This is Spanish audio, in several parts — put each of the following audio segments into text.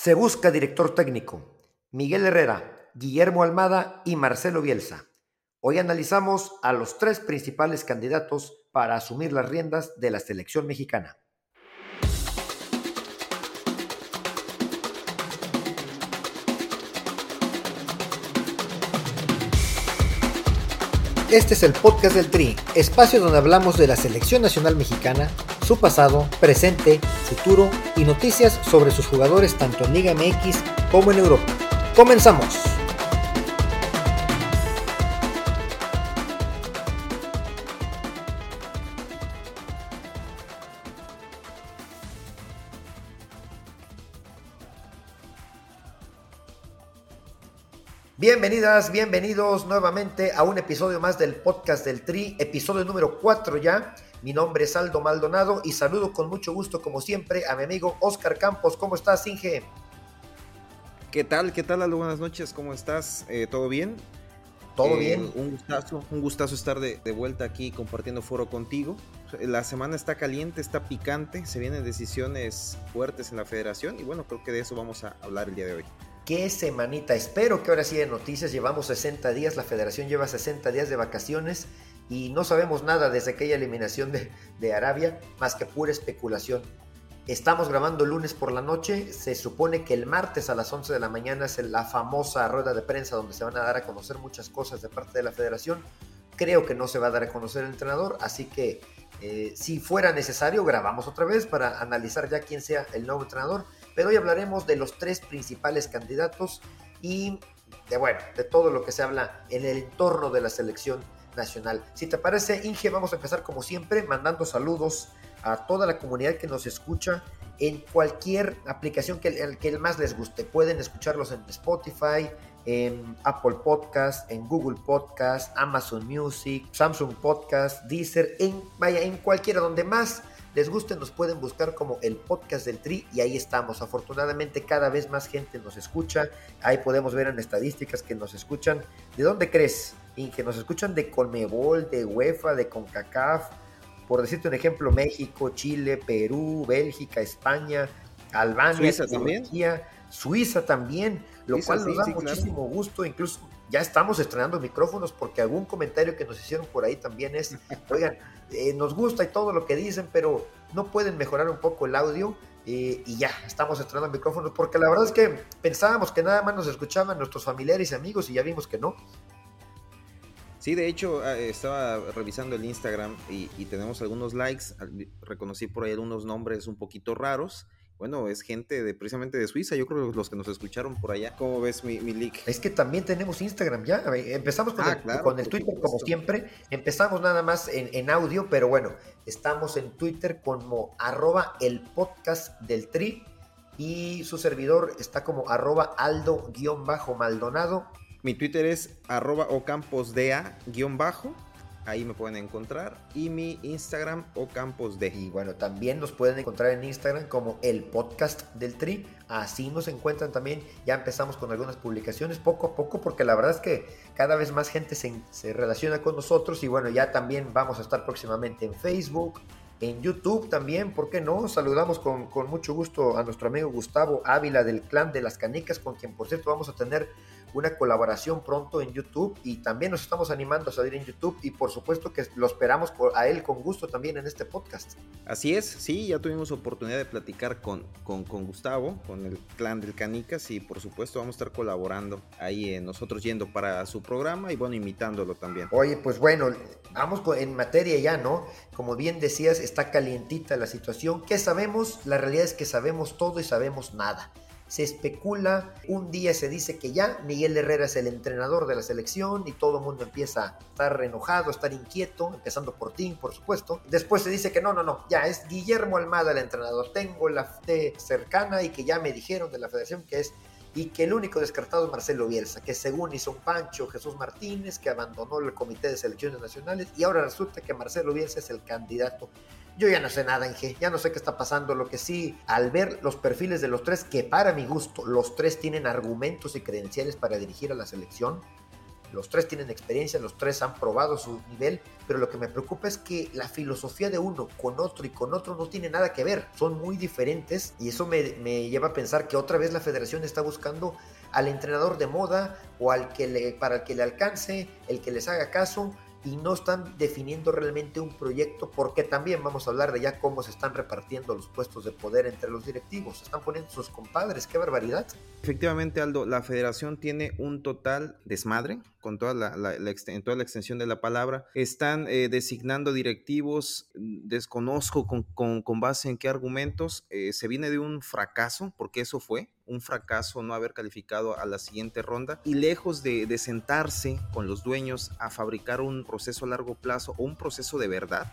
Se busca director técnico. Miguel Herrera, Guillermo Almada y Marcelo Bielsa. Hoy analizamos a los tres principales candidatos para asumir las riendas de la selección mexicana. Este es el podcast del Tri, espacio donde hablamos de la selección nacional mexicana, su pasado, presente, futuro y noticias sobre sus jugadores tanto en Liga MX como en Europa. Comenzamos. Bienvenidas, bienvenidos nuevamente a un episodio más del podcast del Tri, episodio número 4 ya. Mi nombre es Aldo Maldonado y saludo con mucho gusto, como siempre, a mi amigo Oscar Campos. ¿Cómo estás, Inge? ¿Qué tal? ¿Qué tal, Aldo? Buenas noches, ¿cómo estás? Eh, ¿Todo bien? Todo eh, bien. Un gustazo, un gustazo estar de, de, vuelta aquí compartiendo foro contigo. La semana está caliente, está picante, se vienen decisiones fuertes en la federación y bueno, creo que de eso vamos a hablar el día de hoy. Qué semanita. Espero que ahora sí de noticias. Llevamos 60 días, la federación lleva 60 días de vacaciones y no sabemos nada desde aquella eliminación de, de Arabia, más que pura especulación. Estamos grabando lunes por la noche, se supone que el martes a las 11 de la mañana es la famosa rueda de prensa donde se van a dar a conocer muchas cosas de parte de la federación. Creo que no se va a dar a conocer el entrenador, así que eh, si fuera necesario grabamos otra vez para analizar ya quién sea el nuevo entrenador pero hoy hablaremos de los tres principales candidatos y de, bueno, de todo lo que se habla en el entorno de la selección nacional. Si te parece, Inge, vamos a empezar como siempre mandando saludos a toda la comunidad que nos escucha en cualquier aplicación que, que más les guste. Pueden escucharlos en Spotify, en Apple Podcast, en Google Podcast, Amazon Music, Samsung Podcast, Deezer, en, vaya, en cualquiera donde más les guste, nos pueden buscar como el podcast del Tri y ahí estamos. Afortunadamente cada vez más gente nos escucha. Ahí podemos ver en estadísticas que nos escuchan. ¿De dónde crees? Y que nos escuchan de Conmebol, de UEFA, de CONCACAF. Por decirte un ejemplo, México, Chile, Perú, Bélgica, España, Albania, Suiza también. Suiza también, lo cual nos da muchísimo gusto. Incluso ya estamos estrenando micrófonos porque algún comentario que nos hicieron por ahí también es, oigan, eh, nos gusta y todo lo que dicen, pero no pueden mejorar un poco el audio. Eh, y ya, estamos estrenando micrófonos porque la verdad es que pensábamos que nada más nos escuchaban nuestros familiares y amigos y ya vimos que no. Sí, de hecho, ah, estaba revisando el Instagram y, y tenemos algunos likes. Reconocí por ahí algunos nombres un poquito raros bueno, es gente de precisamente de Suiza, yo creo que los que nos escucharon por allá. ¿Cómo ves mi, mi leak? Es que también tenemos Instagram ya. Empezamos con, ah, el, con el Twitter como siempre. Empezamos nada más en, en, audio, pero bueno, estamos en Twitter como arroba el podcast del tri y su servidor está como arroba aldo-maldonado. Mi Twitter es arroba ocamposdea-bajo ahí me pueden encontrar. Y mi Instagram o Campos de. Y bueno, también nos pueden encontrar en Instagram como el podcast del Tri. Así nos encuentran también. Ya empezamos con algunas publicaciones poco a poco, porque la verdad es que cada vez más gente se, se relaciona con nosotros. Y bueno, ya también vamos a estar próximamente en Facebook, en YouTube también, ¿por qué no? Saludamos con, con, mucho gusto a nuestro amigo Gustavo Ávila del Clan de las Canicas, con quien por cierto vamos a tener una colaboración pronto en YouTube y también nos estamos animando a salir en YouTube y por supuesto que lo esperamos a él con gusto también en este podcast. Así es, sí, ya tuvimos oportunidad de platicar con, con, con Gustavo, con el clan del Canicas y por supuesto vamos a estar colaborando ahí en nosotros yendo para su programa y bueno, imitándolo también. Oye, pues bueno, vamos en materia ya, ¿no? Como bien decías, está calientita la situación. ¿Qué sabemos? La realidad es que sabemos todo y sabemos nada se especula, un día se dice que ya Miguel Herrera es el entrenador de la selección y todo el mundo empieza a estar enojado, a estar inquieto, empezando por ti, por supuesto. Después se dice que no, no, no, ya es Guillermo Almada el entrenador, tengo la fe cercana y que ya me dijeron de la federación que es y que el único descartado es Marcelo Bielsa, que según hizo un Pancho Jesús Martínez, que abandonó el Comité de Selecciones Nacionales y ahora resulta que Marcelo Bielsa es el candidato yo ya no sé nada, Inge, ya no sé qué está pasando. Lo que sí, al ver los perfiles de los tres, que para mi gusto, los tres tienen argumentos y credenciales para dirigir a la selección, los tres tienen experiencia, los tres han probado su nivel, pero lo que me preocupa es que la filosofía de uno con otro y con otro no tiene nada que ver, son muy diferentes y eso me, lleva a pensar que otra vez la federación está buscando al entrenador de moda o al que para el que le alcance, el que les haga caso, y no están definiendo realmente un proyecto porque también vamos a hablar de ya cómo se están repartiendo los puestos de poder entre los directivos. Se están poniendo sus compadres, qué barbaridad. Efectivamente, Aldo, la federación tiene un total desmadre con toda la, en toda la extensión de la palabra. Están eh, designando directivos, desconozco con, con, base en qué argumentos. Eh, se viene de un fracaso, porque eso fue un fracaso no haber calificado a la siguiente ronda. Y lejos de, de sentarse con los dueños a fabricar un proceso a largo plazo o un proceso de verdad,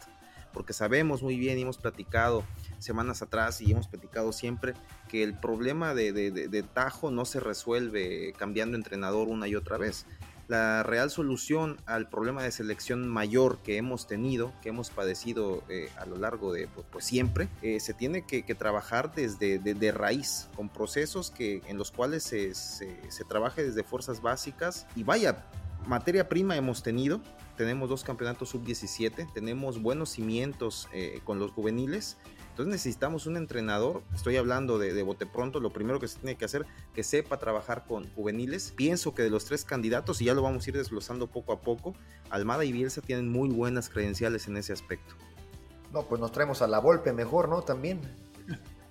porque sabemos muy bien y hemos platicado semanas atrás y hemos platicado siempre que el problema de, Tajo no se resuelve cambiando entrenador una y otra vez la real solución al problema de selección mayor que hemos tenido, que hemos padecido eh, a lo largo de pues, pues siempre, eh, se tiene que, trabajar desde de, raíz, con procesos que, en los cuales se, se, se trabaje desde fuerzas básicas. Y vaya, materia prima hemos tenido, tenemos dos campeonatos sub-17, tenemos buenos cimientos eh, con los juveniles, entonces necesitamos un entrenador, estoy hablando de, de, bote pronto, lo primero que se tiene que hacer, que sepa trabajar con juveniles. Pienso que de los tres candidatos, y ya lo vamos a ir desglosando poco a poco, Almada y Bielsa tienen muy buenas credenciales en ese aspecto. No, pues nos traemos a la golpe mejor, ¿no? También.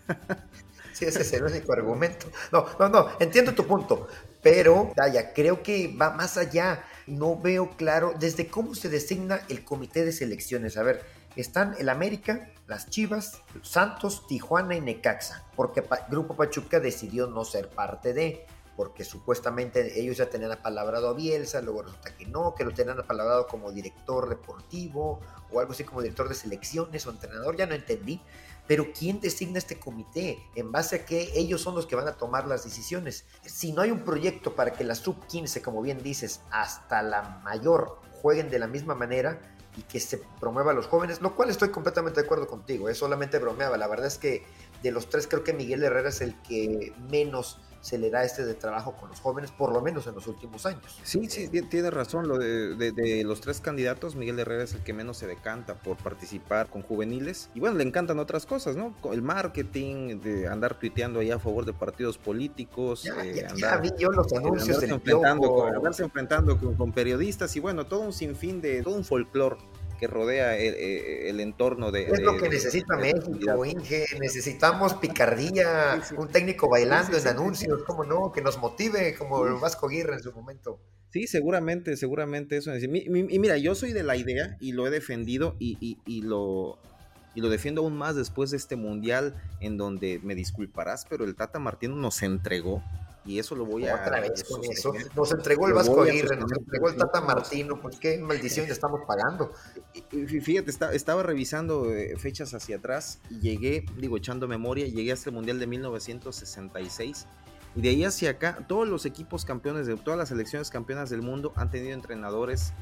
Sí, ese es el único argumento. No, no, no, entiendo tu punto, pero, vaya, creo que va más allá. No veo claro desde cómo se designa el comité de selecciones. A ver, están el América, las Chivas, Santos, Tijuana y Necaxa, porque Grupo Pachuca decidió no ser parte de, porque supuestamente ellos ya tenían apalabrado a Bielsa, luego resulta que no, que lo tenían apalabrado como director deportivo o algo así como director de selecciones o entrenador, ya no entendí. Pero ¿quién designa este comité? ¿En base a que ellos son los que van a tomar las decisiones? Si no hay un proyecto para que la sub-15, como bien dices, hasta la mayor jueguen de la misma manera, y que se promueva a los jóvenes, lo cual estoy completamente de acuerdo contigo, es solamente bromeaba, la verdad es que de los tres creo que Miguel Herrera es el que menos se le da este de trabajo con los jóvenes, por lo menos en los últimos años. Sí, sí, tiene razón. Lo de, los tres candidatos, Miguel Herrera es el que menos se decanta por participar con juveniles. Y bueno, le encantan otras cosas, ¿no? El marketing, de andar tuiteando ahí a favor de partidos políticos. Ya, eh, vi yo los anuncios. Andarse enfrentando, con, andarse enfrentando con, con, periodistas y bueno, todo un sinfín de, todo un folclore que rodea el, entorno de... Es lo que necesita México, Inge. Necesitamos picardía, un técnico bailando en anuncios, ¿cómo no? Que nos motive como el Vasco Aguirre en su momento. Sí, seguramente, seguramente eso. Y mira, yo soy de la idea y lo he defendido y, y, y lo y lo defiendo aún más después de este mundial en donde me disculparás, pero el Tata Martino nos entregó y eso lo voy a. Otra vez con eso. Nos entregó el Vasco Aguirre, nos entregó el Tata Martino, pues qué maldición le estamos pagando. Fíjate, estaba revisando eh, fechas hacia atrás y llegué, digo, echando memoria, llegué hasta el Mundial de 1966. Y de ahí hacia acá, todos los equipos campeones de todas las selecciones campeonas del mundo han tenido entrenadores,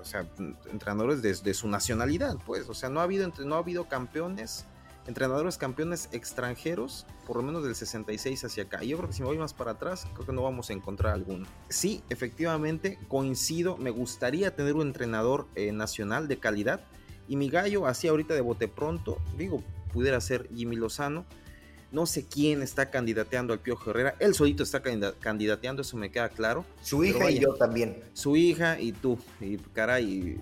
o sea, entrenadores de, de su nacionalidad, pues. O sea, no ha habido, no ha habido campeones entrenadores campeones extranjeros, por lo menos del 66 hacia acá. Y yo creo que si me voy más para atrás, creo que no vamos a encontrar alguno. Sí, efectivamente, coincido, me gustaría tener un entrenador eh, nacional de calidad. Y mi gallo, así ahorita de bote pronto, digo, pudiera ser Jimmy Lozano. No sé quién está candidateando al Piojo Herrera. Él solito está candidateando, eso me queda claro. Su hija y yo también. Su hija y tú. Y caray,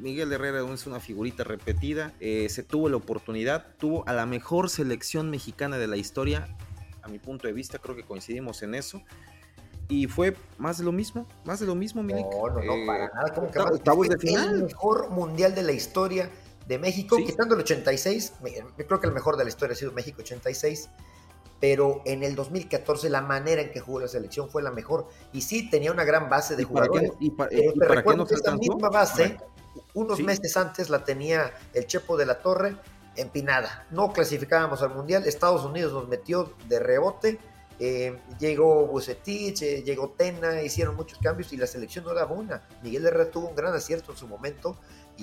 Miguel Herrera es una figurita repetida, eh, se tuvo la oportunidad, tuvo a la mejor selección mexicana de la historia, a mi punto de vista, creo que coincidimos en eso. Y fue más de lo mismo, más de lo mismo, Milik. No, no, no, eh, para nada. ¿Cómo que de final? El mejor mundial de la historia de México, quitando el 86, yo creo que el mejor de la historia ha sido México 86, pero en el 2014 la manera en que jugó la selección fue la mejor. Y sí, tenía una gran base de jugadores. ¿Y para qué, y, para qué no esa misma base unos meses antes la tenía el Chepo de la Torre empinada. No clasificábamos al Mundial, Estados Unidos nos metió de rebote, eh, llegó Bucetich, eh, llegó Tena, hicieron muchos cambios y la selección no daba una. Miguel Herrera tuvo un gran acierto en su momento.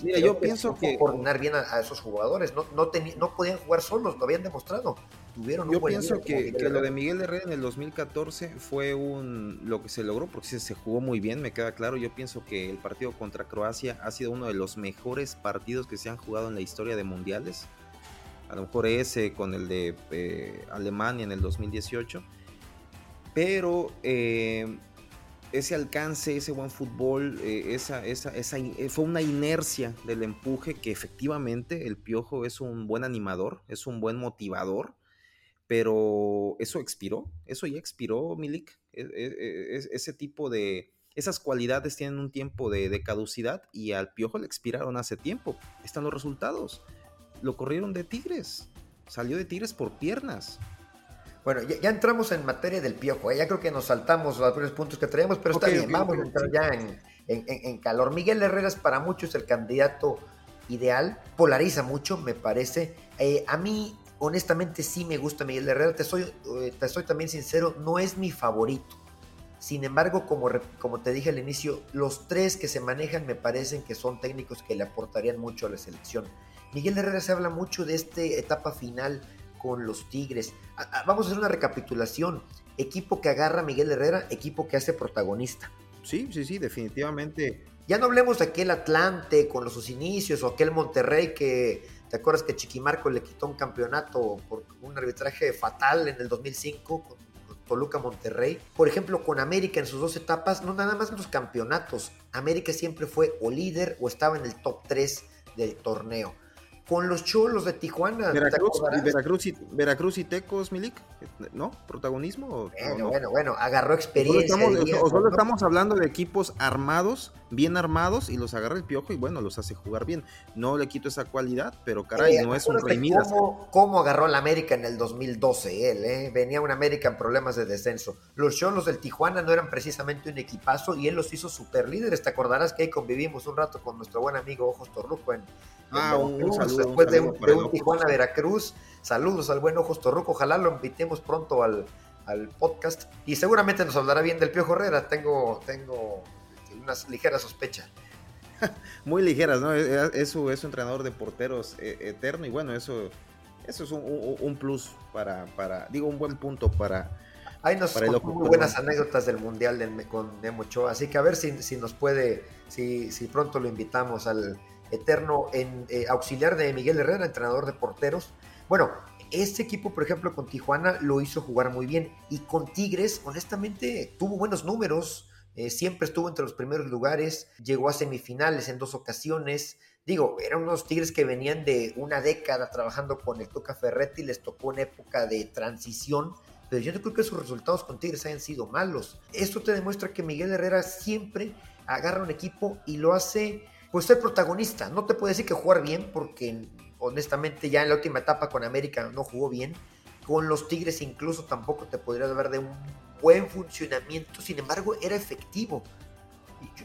Y yo pienso que... coordinar bien a, esos jugadores, no, no, no podían jugar solos, lo habían demostrado. tuvieron un Yo pienso que, lo de Miguel Herrera en el 2014 fue un lo que se logró porque se, se jugó muy bien, me queda claro. Yo pienso que el partido contra Croacia ha sido uno de los mejores partidos que se han jugado en la historia de mundiales. A lo mejor ese con el de eh, Alemania en el 2018. Pero eh, ese alcance, ese buen fútbol, eh, esa, esa, esa, eh, fue una inercia del empuje que efectivamente el Piojo es un buen animador, es un buen motivador, pero eso expiró, eso ya expiró, Milik. E, e, e, ese tipo de, esas cualidades tienen un tiempo de, de, caducidad y al Piojo le expiraron hace tiempo. Están los resultados. Lo corrieron de Tigres, salió de Tigres por piernas. Bueno, ya, entramos en materia del piojo, ¿eh? ya creo que nos saltamos los primeros puntos que traíamos, pero está bien, vamos a entrar ya en, calor. Miguel Herrera es para muchos el candidato ideal, polariza mucho, me parece. Eh, a mí, honestamente, sí me gusta Miguel Herrera, te soy, eh, te soy también sincero, no es mi favorito. Sin embargo, como, como te dije al inicio, los tres que se manejan me parecen que son técnicos que le aportarían mucho a la selección. Miguel Herrera se habla mucho de esta etapa final con los Tigres. Vamos a hacer una recapitulación. Equipo que agarra a Miguel Herrera, equipo que hace protagonista. Sí, sí, sí, definitivamente. Ya no hablemos de aquel Atlante con los sus inicios o aquel Monterrey que, ¿te acuerdas que Chiquimarco le quitó un campeonato por un arbitraje fatal en el 2005 con Toluca Monterrey? Por ejemplo, con América en sus dos etapas, no nada más en los campeonatos. América siempre fue o líder o estaba en el top 3 del torneo con los cholos de Tijuana. Veracruz, Veracruz, y, Veracruz y Tecos, Milik, ¿no? ¿Protagonismo? Bueno, bueno, bueno, agarró experiencia. O solo, estamos, hablando de equipos armados, bien armados, y los agarra el piojo y bueno, los hace jugar bien. No le quito esa cualidad, pero caray, no es un rey cómo, cómo, agarró la América en el 2012 él, ¿eh? Venía una América en problemas de descenso. Los cholos del Tijuana no eran precisamente un equipazo y él los hizo super líderes. Te acordarás que ahí convivimos un rato con nuestro buen amigo Ojos Torruco en Ah, un, saludo. Después de, un, Tijuana Veracruz. Saludos al buen Ojos Torruco. Ojalá lo invitemos pronto al, podcast. Y seguramente nos hablará bien del Piojo Herrera. Tengo, tengo unas ligeras sospechas. Muy ligeras, ¿no? Es, su, entrenador de porteros eh, eterno. Y bueno, eso, eso es un, plus para, para, digo, un buen punto para. Hay nos muy buenas anécdotas del Mundial de, con Memo Así que a ver si, si nos puede, si, si pronto lo invitamos al eterno eh, auxiliar de Miguel Herrera, entrenador de porteros. Bueno, este equipo, por ejemplo, con Tijuana lo hizo jugar muy bien y con Tigres, honestamente, tuvo buenos números. Eh, siempre estuvo entre los primeros lugares, llegó a semifinales en dos ocasiones. Digo, eran unos Tigres que venían de una década trabajando con el Tuca Ferretti, les tocó una época de transición, pero yo no creo que sus resultados con Tigres hayan sido malos. Esto te demuestra que Miguel Herrera siempre agarra un equipo y lo hace pues ser protagonista. No te puedo decir que jugar bien, porque honestamente ya en la última etapa con América no jugó bien. Con los Tigres incluso tampoco te podría hablar de un buen funcionamiento, sin embargo era efectivo.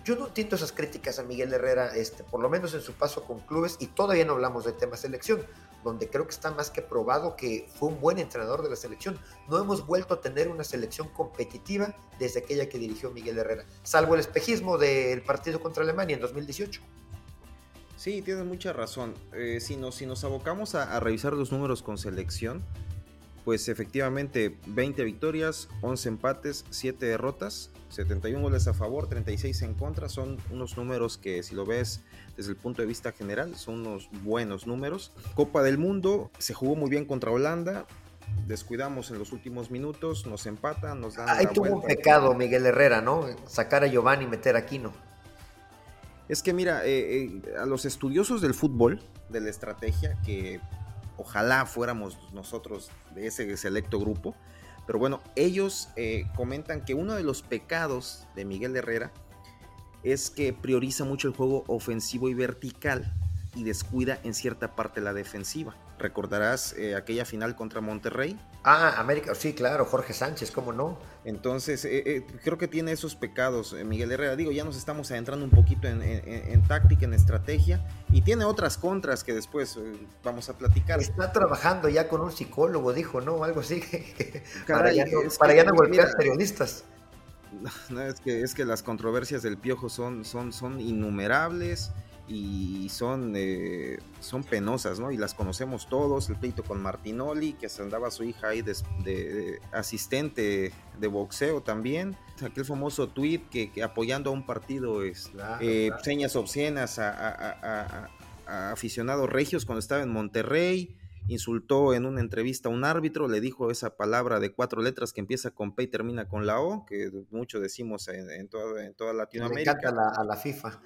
Yo, no entiendo esas críticas a Miguel Herrera, este, por lo menos en su paso con clubes, y todavía no hablamos del tema selección, donde creo que está más que probado que fue un buen entrenador de la selección. No hemos vuelto a tener una selección competitiva desde aquella que dirigió Miguel Herrera, salvo el espejismo del partido contra Alemania en 2018. Sí, tienes mucha razón. Eh, si, nos, si nos abocamos a, revisar los números con selección, pues efectivamente 20 victorias, 11 empates, 7 derrotas, 71 goles a favor, 36 en contra. Son unos números que si lo ves desde el punto de vista general son unos buenos números. Copa del Mundo, se jugó muy bien contra Holanda. Descuidamos en los últimos minutos, nos empatan, nos dan. Ahí tuvo un pecado Miguel Herrera, ¿no? Sacar a Giovanni y meter a Aquino. Es que mira, eh, eh, a los estudiosos del fútbol, de la estrategia, que ojalá fuéramos nosotros de ese selecto grupo, pero bueno, ellos eh, comentan que uno de los pecados de Miguel Herrera es que prioriza mucho el juego ofensivo y vertical y descuida en cierta parte la defensiva. Recordarás eh, aquella final contra Monterrey. Ah, América, sí, claro, Jorge Sánchez, ¿cómo no? Entonces, eh, eh, creo que tiene esos pecados, Miguel Herrera. Digo, ya nos estamos adentrando un poquito en, táctica, en estrategia, y tiene otras contras que después vamos a platicar. Está trabajando ya con un psicólogo, dijo, ¿no? Algo así, para ya no, para ya no golpear periodistas. No, es que, es que las controversias del piojo son, son, son innumerables y son, eh, son penosas, ¿no? Y las conocemos todos, el pleito con Martinoli, que se andaba su hija ahí de, asistente de boxeo también, aquel famoso tweet que, apoyando a un partido es eh, señas obscenas a, aficionados regios cuando estaba en Monterrey, insultó en una entrevista a un árbitro, le dijo esa palabra de cuatro letras que empieza con P y termina con la O, que mucho decimos en, toda, en toda Latinoamérica. Me encanta a la FIFA.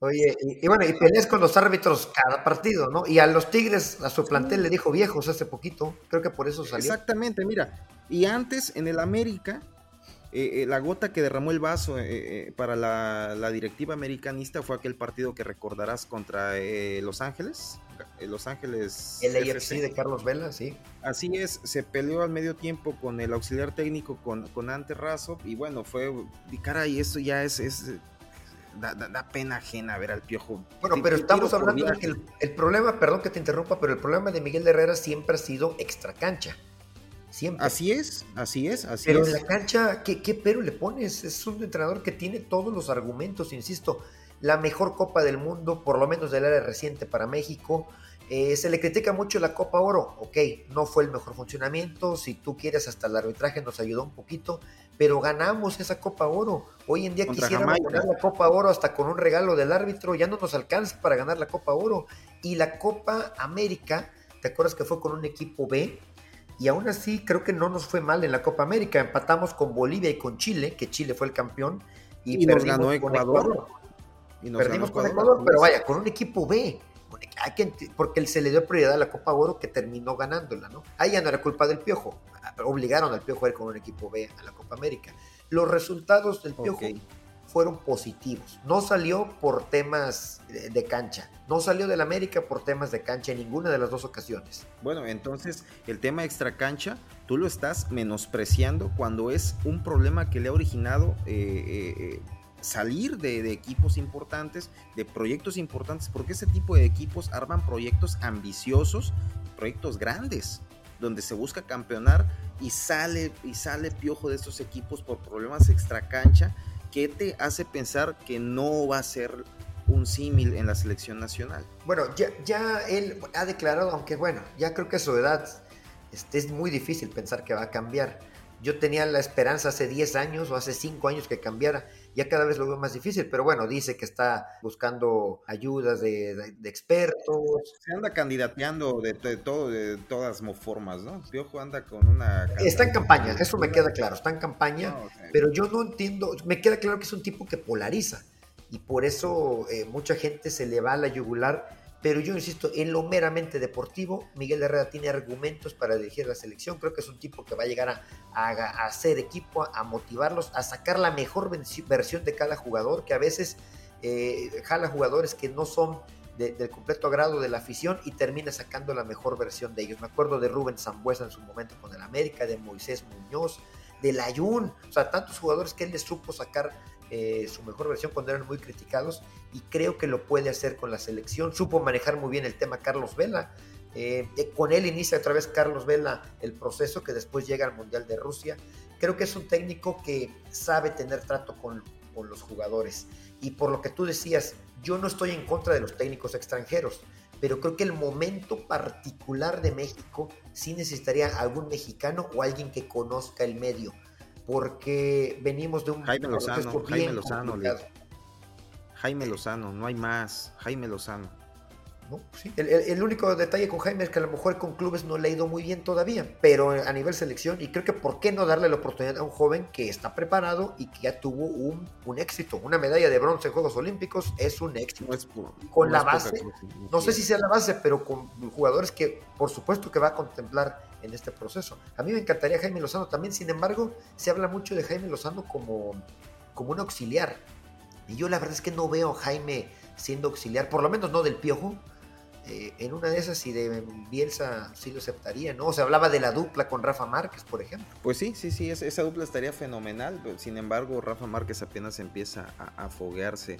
Oye, y, bueno, y peleas con los árbitros cada partido, ¿no? Y a los Tigres, a su plantel le dijo viejos hace poquito, creo que por eso salió. Exactamente, mira, y antes en el América, eh, eh, la gota que derramó el vaso eh, para la, directiva americanista fue aquel partido que recordarás contra Los Ángeles, Los Ángeles. El AFC de Carlos Vela, sí. Así es, se peleó al medio tiempo con el auxiliar técnico, con, con Ante Razov, y bueno, fue, y caray, esto ya es, es da, pena ajena ver al piojo. Bueno, pero estamos hablando de que el, problema, perdón que te interrumpa, pero el problema de Miguel Herrera siempre ha sido extra cancha. Siempre. Así es, así es, así pero es. Pero en la cancha, ¿qué, ¿qué pero le pones? Es un entrenador que tiene todos los argumentos, insisto. La mejor Copa del Mundo, por lo menos del área reciente para México. Eh, se le critica mucho la Copa Oro, ok, no fue el mejor funcionamiento, si tú quieres hasta el arbitraje nos ayudó un poquito, pero ganamos esa Copa Oro. Hoy en día quisiéramos ganar la Copa Oro hasta con un regalo del árbitro, ya no nos alcanza para ganar la Copa Oro. Y la Copa América, ¿te acuerdas que fue con un equipo B? Y aún así creo que no nos fue mal en la Copa América. Empatamos con Bolivia y con Chile, que Chile fue el campeón. Y, nos ganó Ecuador. Y perdimos con Ecuador, pero vaya, con un equipo B. Porque se le dio prioridad a la Copa Oro que terminó ganándola, ¿no? Ahí ya no era culpa del Piojo obligaron al Piojo a ir con un equipo B a la Copa América. Los resultados del Piojo fueron positivos. No salió por temas de, cancha, no salió del América por temas de cancha en ninguna de las dos ocasiones. Bueno, entonces el tema extra cancha, tú lo estás menospreciando cuando es un problema que le ha originado eh, eh, eh, salir de, de, equipos importantes, de proyectos importantes, porque ese tipo de equipos arman proyectos ambiciosos, proyectos grandes donde se busca campeonar y sale, y sale piojo de estos equipos por problemas extra cancha, que te hace pensar que no va a ser un símil en la selección nacional. Bueno, ya, ya él ha declarado, aunque bueno, ya creo que su edad este, es muy difícil pensar que va a cambiar. Yo tenía la esperanza hace 10 años o hace 5 años que cambiara ya cada vez lo veo más difícil, pero bueno, dice que está buscando ayudas de, expertos. Se anda candidateando de, todo, de todas formas, ¿no? Piojo anda con una... Está en campaña, eso me queda claro, está en campaña, pero yo no entiendo, me queda claro que es un tipo que polariza y por eso eh, mucha gente se le va a la yugular pero yo insisto, en lo meramente deportivo, Miguel Herrera tiene argumentos para dirigir la selección. Creo que es un tipo que va a llegar a, hacer equipo, a, motivarlos, a sacar la mejor versión de cada jugador, que a veces eh, jala jugadores que no son del completo agrado de la afición y termina sacando la mejor versión de ellos. Me acuerdo de Rubén Zambuesa en su momento con el América, de Moisés Muñoz, de Layún, o sea, tantos jugadores que él les supo sacar eh, su mejor versión cuando eran muy criticados y creo que lo puede hacer con la selección. Supo manejar muy bien el tema Carlos Vela. Eh, eh, con él inicia otra vez Carlos Vela el proceso que después llega al Mundial de Rusia. Creo que es un técnico que sabe tener trato con, con los jugadores. Y por lo que tú decías, yo no estoy en contra de los técnicos extranjeros, pero creo que el momento particular de México sí necesitaría algún mexicano o alguien que conozca el medio porque venimos de un Jaime Lozano, Jaime Lozano, Jaime Lozano, no hay más, Jaime Lozano. el, único detalle con Jaime es que a lo mejor con clubes no le ha ido muy bien todavía, pero a nivel selección, y creo que por qué no darle la oportunidad a un joven que está preparado y que ya tuvo un, éxito. Una medalla de bronce en Juegos Olímpicos es un éxito. con la base, no sé si sea la base, pero con jugadores que por supuesto que va a contemplar en este proceso. A mí me encantaría Jaime Lozano también, sin embargo, se habla mucho de Jaime Lozano como, como un auxiliar. Y yo la verdad es que no veo a Jaime siendo auxiliar, por lo menos no del Piojo. Eh, en una de esas, y de Bielsa sí lo aceptaría, ¿no? Se hablaba de la dupla con Rafa Márquez, por ejemplo. Pues sí, sí, sí, esa dupla estaría fenomenal. Sin embargo, Rafa Márquez apenas empieza a, foguearse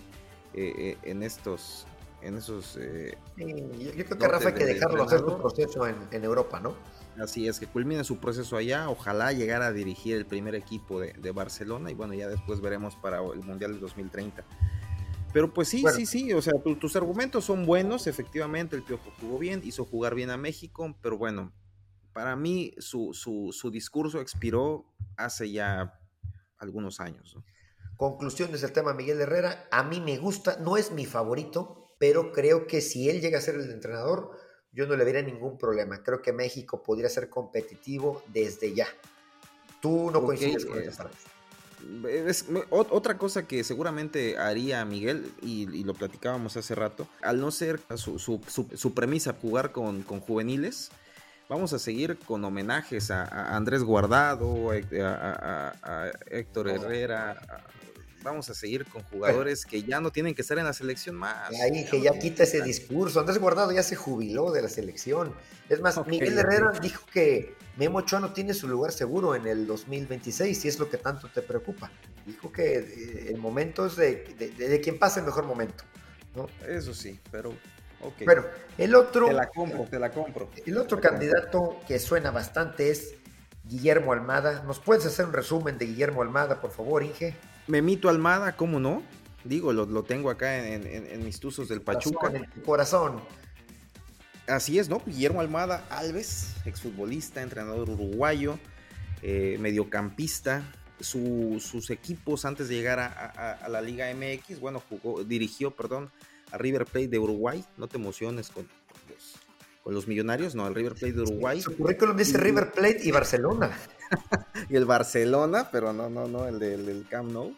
eh, eh, en estos en esos... yo, creo que Rafa hay que dejarlo hacer su proceso en, en Europa, ¿no? Así es, que culmine su proceso allá. Ojalá llegara a dirigir el primer equipo de, Barcelona y bueno, ya después veremos para el Mundial de 2030. Pero pues sí, sí, sí, o sea, tus argumentos son buenos, efectivamente, el Piojo jugó bien, hizo jugar bien a México, pero bueno, para mí su, su, discurso expiró hace ya algunos años. Conclusiones del tema Miguel Herrera, a mí me gusta, no es mi favorito, pero creo que si él llega a ser el entrenador, yo no le vería ningún problema. Creo que México podría ser competitivo desde ya. Tú no coincides con esa parte otra cosa que seguramente haría Miguel, y, lo platicábamos hace rato, al no ser su, premisa jugar con, juveniles, vamos a seguir con homenajes a, Andrés Guardado, a, Héctor Herrera, vamos a seguir con jugadores que ya no tienen que estar en la selección más. Ahí, que ya quita ese discurso. Andrés Guardado ya se jubiló de la selección. Es más, Miguel Herrera dijo que Memo Ochoa no tiene su lugar seguro en el 2026, si es lo que tanto te preocupa. Dijo que eh, el momento es de, quien pase el mejor momento. ¿no? Eso sí, pero okay. Bueno, el otro... Te la compro, te la compro. El otro candidato que suena bastante es Guillermo Almada. ¿Nos puedes hacer un resumen de Guillermo Almada, por favor, Inge? Memito Almada, ¿cómo no? Digo, lo, tengo acá en, mis tuzos del Pachuca. Tu corazón. Así es, ¿no? Guillermo Almada Alves, exfutbolista, entrenador uruguayo, eh, mediocampista. sus equipos antes de llegar a, la Liga MX, bueno, jugó, dirigió, perdón, a River Plate de Uruguay. No te emociones con, los, con los millonarios, no, al River Plate de Uruguay. Su currículum dice River Plate y Barcelona. y el Barcelona, pero no, no, no, el del Camp Nou.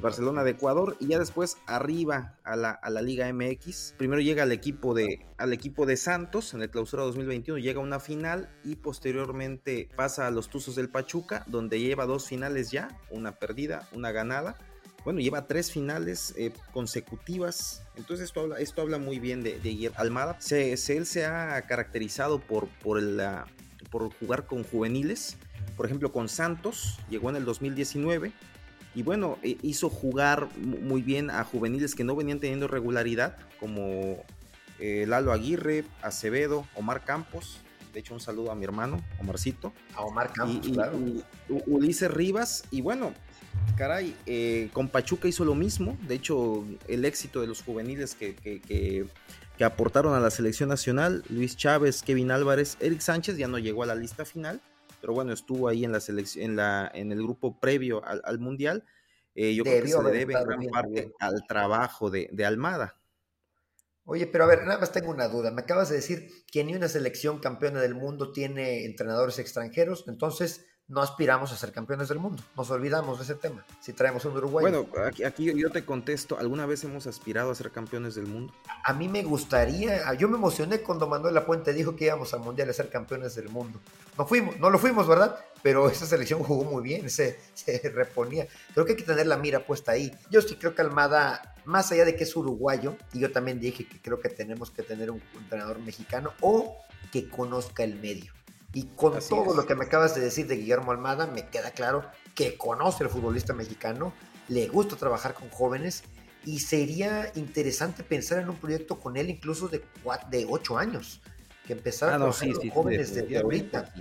Barcelona de Ecuador y ya después arriba a la, a la, Liga MX. Primero llega al equipo, de, al equipo de Santos en el clausura 2021, llega a una final y posteriormente pasa a los Tuzos del Pachuca, donde lleva dos finales ya, una perdida, una ganada. Bueno, lleva tres finales eh, consecutivas. Entonces esto habla, esto habla muy bien de, de Almada. Se, él se ha caracterizado por, por, por jugar con juveniles por ejemplo, con Santos, llegó en el 2019 y bueno, e, hizo jugar muy bien a juveniles que no venían teniendo regularidad, como eh, Lalo Aguirre, Acevedo, Omar Campos. De hecho, un saludo a mi hermano, Omarcito. A Omar Campos, claro. Ulises Rivas. Y bueno, caray, eh, con Pachuca hizo lo mismo. De hecho, el éxito de los juveniles que, que, que, aportaron a la selección nacional, Luis Chávez, Kevin Álvarez, Eric Sánchez, ya no llegó a la lista final pero bueno, estuvo ahí en la selección, en, la, en el grupo previo al, Mundial. Eh, yo creo que se le debe en gran parte al trabajo de, de Almada. Oye, pero a ver, nada más tengo una duda. Me acabas de decir que ni una selección campeona del mundo tiene entrenadores extranjeros, entonces no aspiramos a ser campeones del mundo. Nos olvidamos de ese tema. Si traemos un Uruguay. Bueno, aquí, yo te contesto, ¿alguna vez hemos aspirado a ser campeones del mundo? A mí me gustaría, yo me emocioné cuando Manuel Lapuente dijo que íbamos al Mundial a ser campeones del mundo. No fuimos, no lo fuimos, ¿verdad? Pero esa selección jugó muy bien, se, se reponía. Creo que hay que tener la mira puesta ahí. Yo sí creo que Almada, más allá de que es uruguayo, y yo también dije que creo que tenemos que tener un entrenador mexicano o que conozca el medio y con todo lo que me acabas de decir de Guillermo Almada, me queda claro que conoce al futbolista mexicano, le gusta trabajar con jóvenes y sería interesante pensar en un proyecto con él incluso de, de ocho años, que empezara ah, con jóvenes desde ahorita.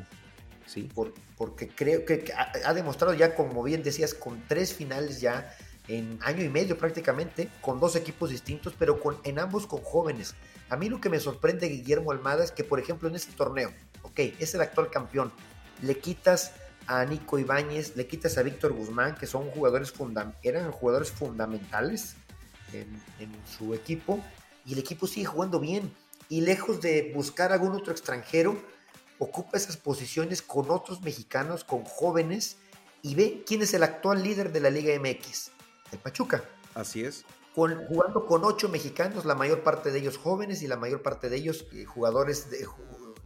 Sí. porque creo que ha, demostrado ya, como bien decías, con tres finales ya en año y medio prácticamente, con dos equipos distintos, pero con, en ambos con jóvenes. A mí lo que me sorprende Guillermo Almada es que, por ejemplo, en este torneo, ok, es el actual campeón, le quitas a Nico Ibáñez, le quitas a Víctor Guzmán, que son jugadores eran jugadores fundamentales en, su equipo, y el equipo sigue jugando bien. Y lejos de buscar algún otro extranjero, ocupa esas posiciones con otros mexicanos, con jóvenes, y ve quién es el actual líder de la Liga MX, el Pachuca. Así es. jugando con ocho mexicanos, la mayor parte de ellos jóvenes y la mayor parte de ellos eh, jugadores de,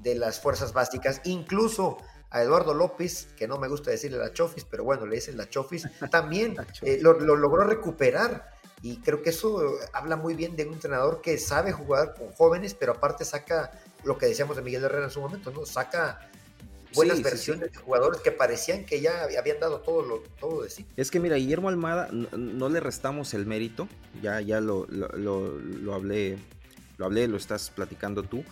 de las fuerzas básicas, incluso a Eduardo López, que no me gusta decirle la Chofis, pero bueno, le dicen la Chofis, también eh, lo, logró recuperar. Y creo que eso habla muy bien de un entrenador que sabe jugar con jóvenes, pero aparte saca lo que decíamos de Miguel Herrera en su momento, ¿no? Saca buenas versiones de jugadores que parecían que ya habían dado todo lo todo de sí. Es que mira, Guillermo Almada, no, le restamos el mérito, ya, ya lo, lo, lo, hablé, lo hablé, lo estás platicando tú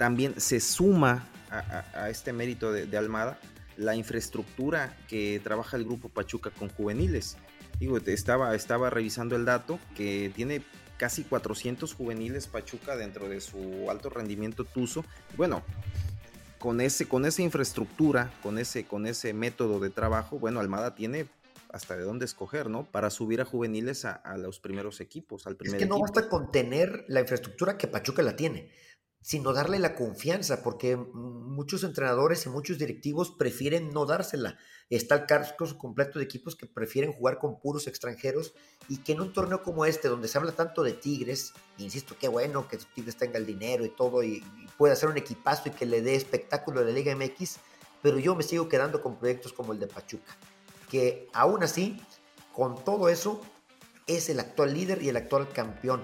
también se suma a, este mérito de, Almada la infraestructura que trabaja el grupo Pachuca con juveniles. Digo, estaba, estaba revisando el dato que tiene casi 400 juveniles Pachuca dentro de su alto rendimiento Tuzo. Bueno, con, ese, con esa infraestructura, con ese, con ese método de trabajo, bueno, Almada tiene hasta de dónde escoger, ¿no? Para subir a juveniles a, los primeros equipos, al primer Es que no basta con tener la infraestructura que Pachuca la tiene sino darle la confianza, porque muchos entrenadores y muchos directivos prefieren no dársela. Está el caso completo de equipos que prefieren jugar con puros extranjeros y que en un torneo como este, donde se habla tanto de Tigres, insisto, qué bueno que Tigres tenga el dinero y todo y, pueda hacer un equipazo y que le dé espectáculo a la Liga MX, pero yo me sigo quedando con proyectos como el de Pachuca, que aún así, con todo eso, es el actual líder y el actual campeón.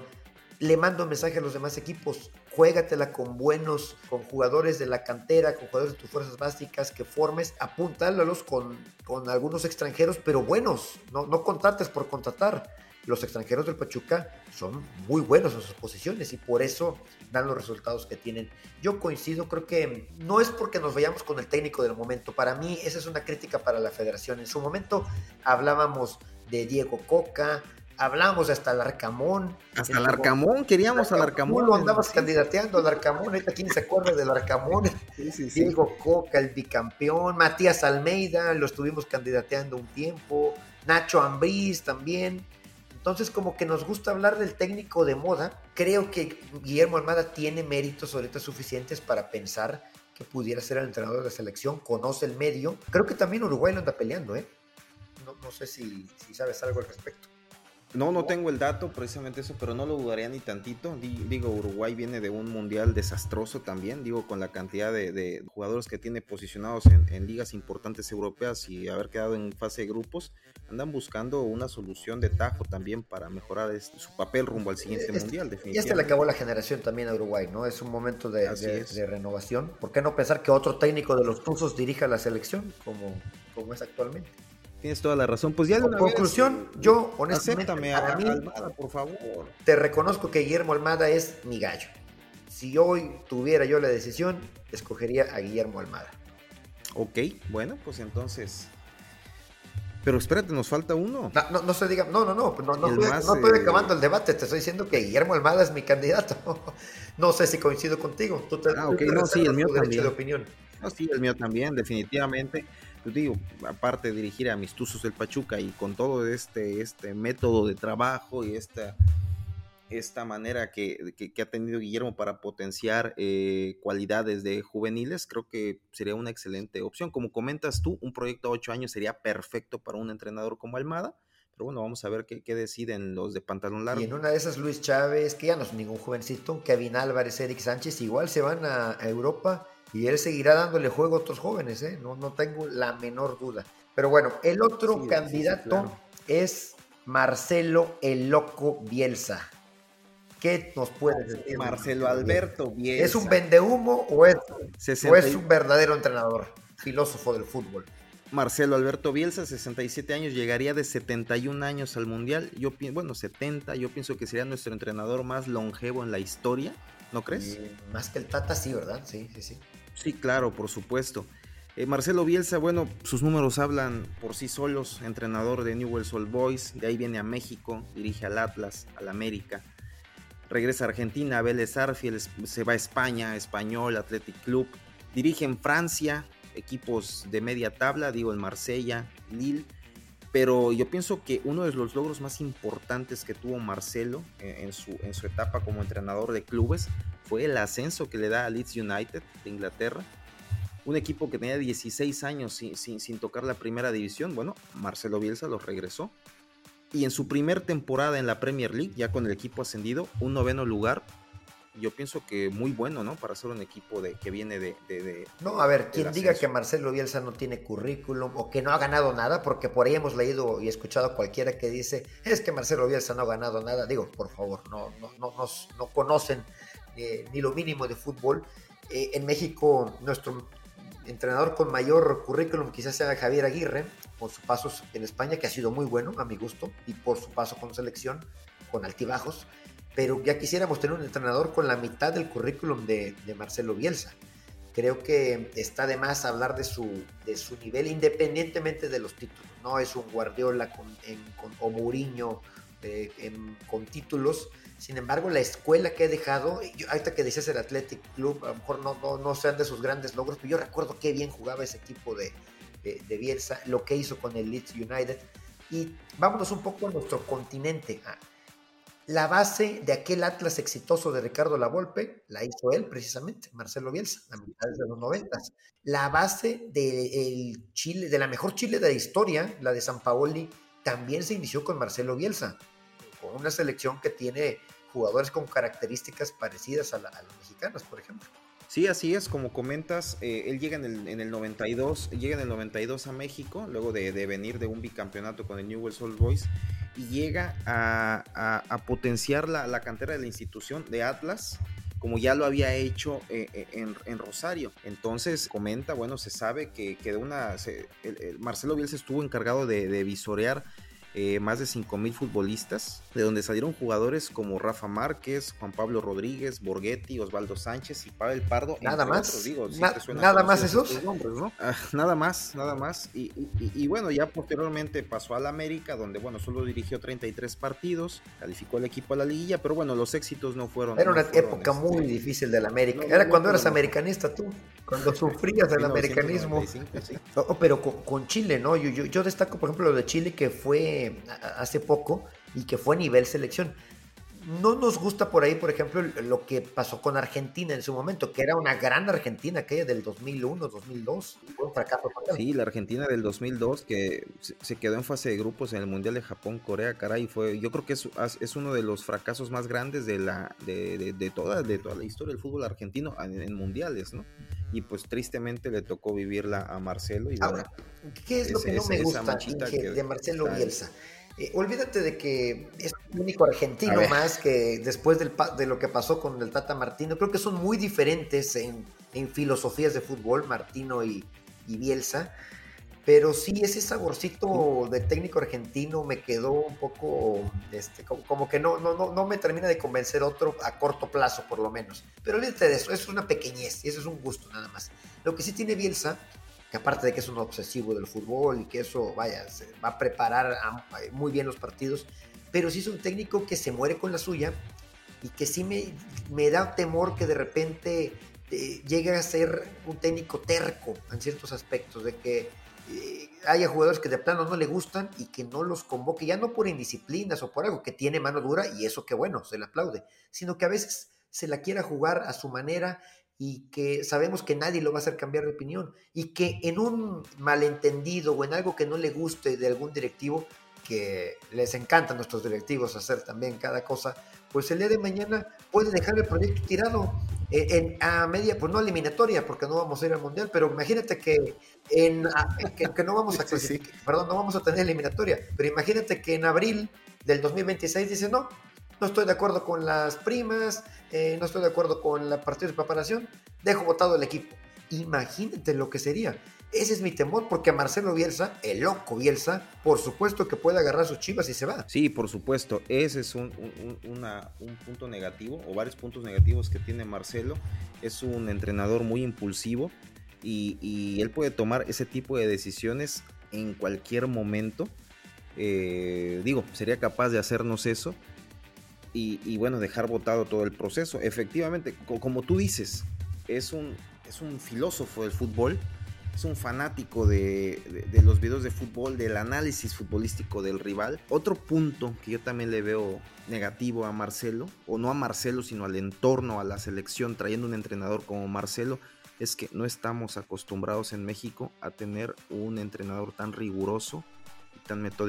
Le mando un mensaje a los demás equipos, juégatela con buenos, con jugadores de la cantera, con jugadores de tus fuerzas básicas que formes, apúntalos con, con algunos extranjeros, pero buenos, no, no contrates por contratar. Los extranjeros del Pachuca son muy buenos en sus posiciones y por eso dan los resultados que tienen. Yo coincido, creo que no es porque nos vayamos con el técnico del momento. Para mí esa es una crítica para la federación. En su momento hablábamos de Diego Coca, Hablamos hasta el Arcamón. Hasta el Arcamón, queríamos al Arcamón. Lo andabas candidateando al Arcamón, ahorita quién se acuerda del Arcamón. Diego Coca, el bicampeón, Matías Almeida, lo estuvimos candidateando un tiempo, Nacho Ambriz también. Entonces, como que nos gusta hablar del técnico de moda, creo que Guillermo Almada tiene méritos ahorita suficientes para pensar que pudiera ser el entrenador de la selección, conoce el medio. Creo que también Uruguay lo anda peleando, ¿eh? No, sé si sabes algo al respecto. No, no tengo el dato, precisamente eso, pero no lo dudaría ni tantito. Digo, Uruguay viene de un mundial desastroso también, digo, con la cantidad de, jugadores que tiene posicionados en, ligas importantes europeas y haber quedado en fase de grupos, andan buscando una solución de tajo también para mejorar su papel rumbo al siguiente mundial, definitivamente. Ya se le acabó la generación también a Uruguay, ¿no? Es un momento de, renovación. ¿Por qué no pensar que otro técnico de los Tuzos dirija la selección como, como es actualmente? Tienes toda la razón. Pues ya conclusión, yo honestamente a, Almada, por favor. Te reconozco que Guillermo Almada es mi gallo. Si hoy tuviera yo la decisión, escogería a Guillermo Almada. Ok, bueno, pues entonces. Pero espérate, nos falta uno. No, no, se diga, no, no, no, no, no, estoy, eh, acabando el debate, te estoy diciendo que Guillermo Almada es mi candidato. no sé si coincido contigo. Tú te, ah, ok, no, sí, el mío también. De opinión. No, sí, el mío también, definitivamente. Pues, digo, aparte de dirigir a Amistosos del Pachuca y con todo este, este método de trabajo y esta, esta manera que, ha tenido Guillermo para potenciar eh, cualidades de juveniles, creo que sería una excelente opción. Como comentas tú, un proyecto a ocho años sería perfecto para un entrenador como Almada. Pero bueno, vamos a ver qué, deciden los de pantalón largo. Y en una de esas, Luis Chávez, que ya no es ningún jovencito, Kevin Álvarez, Eric Sánchez, igual se van a Europa y él seguirá dándole juego a otros jóvenes, ¿eh? no, no tengo la menor duda. Pero bueno, el otro candidato es Marcelo el Loco Bielsa. ¿Qué nos puede decir? Marcelo Alberto Bielsa. ¿Es un vendehumo o es, o es un verdadero entrenador, filósofo del fútbol? Marcelo Alberto Bielsa, 67 años, llegaría de 71 años al Mundial. Yo bueno, 70, yo pienso que sería nuestro entrenador más longevo en la historia, ¿no crees? más que el Tata, sí, ¿verdad? Sí, sí, sí. Sí, claro, por supuesto. Eh, Marcelo Bielsa, bueno, sus números hablan por sí solos, entrenador de Newell's Old Boys, de ahí viene a México, dirige al Atlas, al América, regresa a Argentina, a Vélez Arfiel, se va a España, Español, Athletic Club, dirige en Francia, equipos de media tabla, digo el Marsella, Lille, pero yo pienso que uno de los logros más importantes que tuvo Marcelo en, su, en su etapa como entrenador de clubes fue el ascenso que le da a Leeds United de Inglaterra. Un equipo que tenía 16 años sin, sin, tocar la primera división. Bueno, Marcelo Bielsa los regresó. Y en su primer temporada en la Premier League, ya con el equipo ascendido, un noveno lugar. Yo pienso que muy bueno, ¿no? Para ser un equipo de, que viene de... no, a ver, quien diga que Marcelo Bielsa no tiene currículum o que no ha ganado nada, porque por ahí hemos leído y escuchado a cualquiera que dice, es que Marcelo Bielsa no ha ganado nada. Digo, por favor, no, no, no, no, no conocen eh, ni lo mínimo de fútbol. Eh, en México, nuestro entrenador con mayor currículum quizás sea Javier Aguirre, por su paso en España, que ha sido muy bueno a mi gusto, y por su paso con selección, con altibajos. Pero ya quisiéramos tener un entrenador con la mitad del currículum de, Marcelo Bielsa. Creo que está de más hablar de su, de su nivel independientemente de los títulos. No es un Guardiola con, o Mourinho eh, con títulos. Sin embargo, la escuela que ha dejado, yo, ahorita que decías el Athletic Club, a lo mejor no, no, no sean de sus grandes logros, pero yo recuerdo qué bien jugaba ese equipo de, Bielsa, lo que hizo con el Leeds United. Y vámonos un poco a nuestro continente. La base de aquel Atlas exitoso de Ricardo Lavolpe la hizo él precisamente, Marcelo Bielsa, a mitad de los noventas. La base de, Chile, de la mejor Chile de la historia, la de San Paoli, también se inició con Marcelo Bielsa, con una selección que tiene jugadores con características parecidas a, a los mexicanos, por ejemplo. Sí, así es, como comentas, eh, él llega en el, en el 92, llega en el 92 a México, luego de, venir de un bicampeonato con el Newell's Old Boys, y llega a, potenciar la, cantera de la institución de Atlas, como ya lo había hecho eh, eh, en, Rosario. Entonces, comenta, bueno, se sabe que, que de una, Marcelo Bielsa estuvo encargado de, de visorear eh, más de 5.000 futbolistas, de donde salieron jugadores como Rafa Márquez, Juan Pablo Rodríguez, Borghetti, Osvaldo Sánchez y Pavel Pardo. Nada más. nada más esos. Nombres, ¿no? Ah, nada más, nada más. Y, bueno, ya posteriormente pasó al América, donde bueno, solo dirigió 33 partidos, calificó el equipo a la liguilla, pero bueno, los éxitos no fueron. Era una época este, muy difícil del América. Era cuando eras americanista tú, cuando sufrías del americanismo. pero con, Chile, ¿no? Yo, yo, yo destaco, por ejemplo, lo de Chile que fue hace poco y que fue a nivel selección. No nos gusta por ahí, por ejemplo, lo que pasó con Argentina en su momento, que era una gran Argentina, aquella del 2001, 2002. Fue un fracaso. Sí, la Argentina del 2002, que se quedó en fase de grupos en el Mundial de Japón, Corea, caray, fue, yo creo que es, es uno de los fracasos más grandes de, la, de, de, toda, de toda la historia del fútbol argentino en, mundiales, ¿no? Y pues tristemente le tocó vivirla a Marcelo. Y Ahora, ¿qué es lo que no me gusta de Marcelo Bielsa? Eh, olvídate de que es el único argentino más que después del, de lo que pasó con el Tata Martino. Creo que son muy diferentes en, filosofías de fútbol, Martino y, Bielsa. Pero sí, ese saborcito de técnico argentino me quedó un poco, este, como, que no, no, no, me termina de convencer otro a corto plazo, por lo menos. Pero olvídate de eso, eso es una pequeñez y eso es un gusto nada más. Lo que sí tiene Bielsa aparte de que es un obsesivo del fútbol y que eso, vaya, va a preparar muy bien los partidos, pero sí es un técnico que se muere con la suya y que sí me, me da temor que de repente eh, llegue a ser un técnico terco en ciertos aspectos, de que eh, haya jugadores que de plano no le gustan y que no los convoque, ya no por indisciplinas o por algo, que tiene mano dura y eso que bueno, se le aplaude, sino que a veces se la quiera jugar a su manera y que sabemos que nadie lo va a hacer cambiar de opinión y que en un malentendido o en algo que no le guste de algún directivo, que les encanta a nuestros directivos hacer también cada cosa, pues el día de mañana puede dejar el proyecto tirado eh, en, a media, pues no eliminatoria, porque no vamos a ir al mundial, pero imagínate que en que, no vamos a perdón, no vamos a tener eliminatoria, pero imagínate que en abril del 2026 dice no, no estoy de acuerdo con las primas, eh, no estoy de acuerdo con la partida de preparación, dejo votado el equipo. Imagínate lo que sería. Ese es mi temor, porque Marcelo Bielsa, el loco Bielsa, por supuesto que puede agarrar sus chivas y se va. Sí, por supuesto. Ese es un, punto negativo, o varios puntos negativos que tiene Marcelo. Es un entrenador muy impulsivo y, él puede tomar ese tipo de decisiones en cualquier momento. Eh, digo, sería capaz de hacernos eso y, bueno, dejar votado todo el proceso. Efectivamente, como tú dices, es un, es un filósofo del fútbol, es un fanático de, los videos de fútbol, del análisis futbolístico del rival. Otro punto que yo también le veo negativo a Marcelo, o no a Marcelo, sino al entorno, a la selección, trayendo un entrenador como Marcelo, es que no estamos acostumbrados en México a tener un entrenador tan riguroso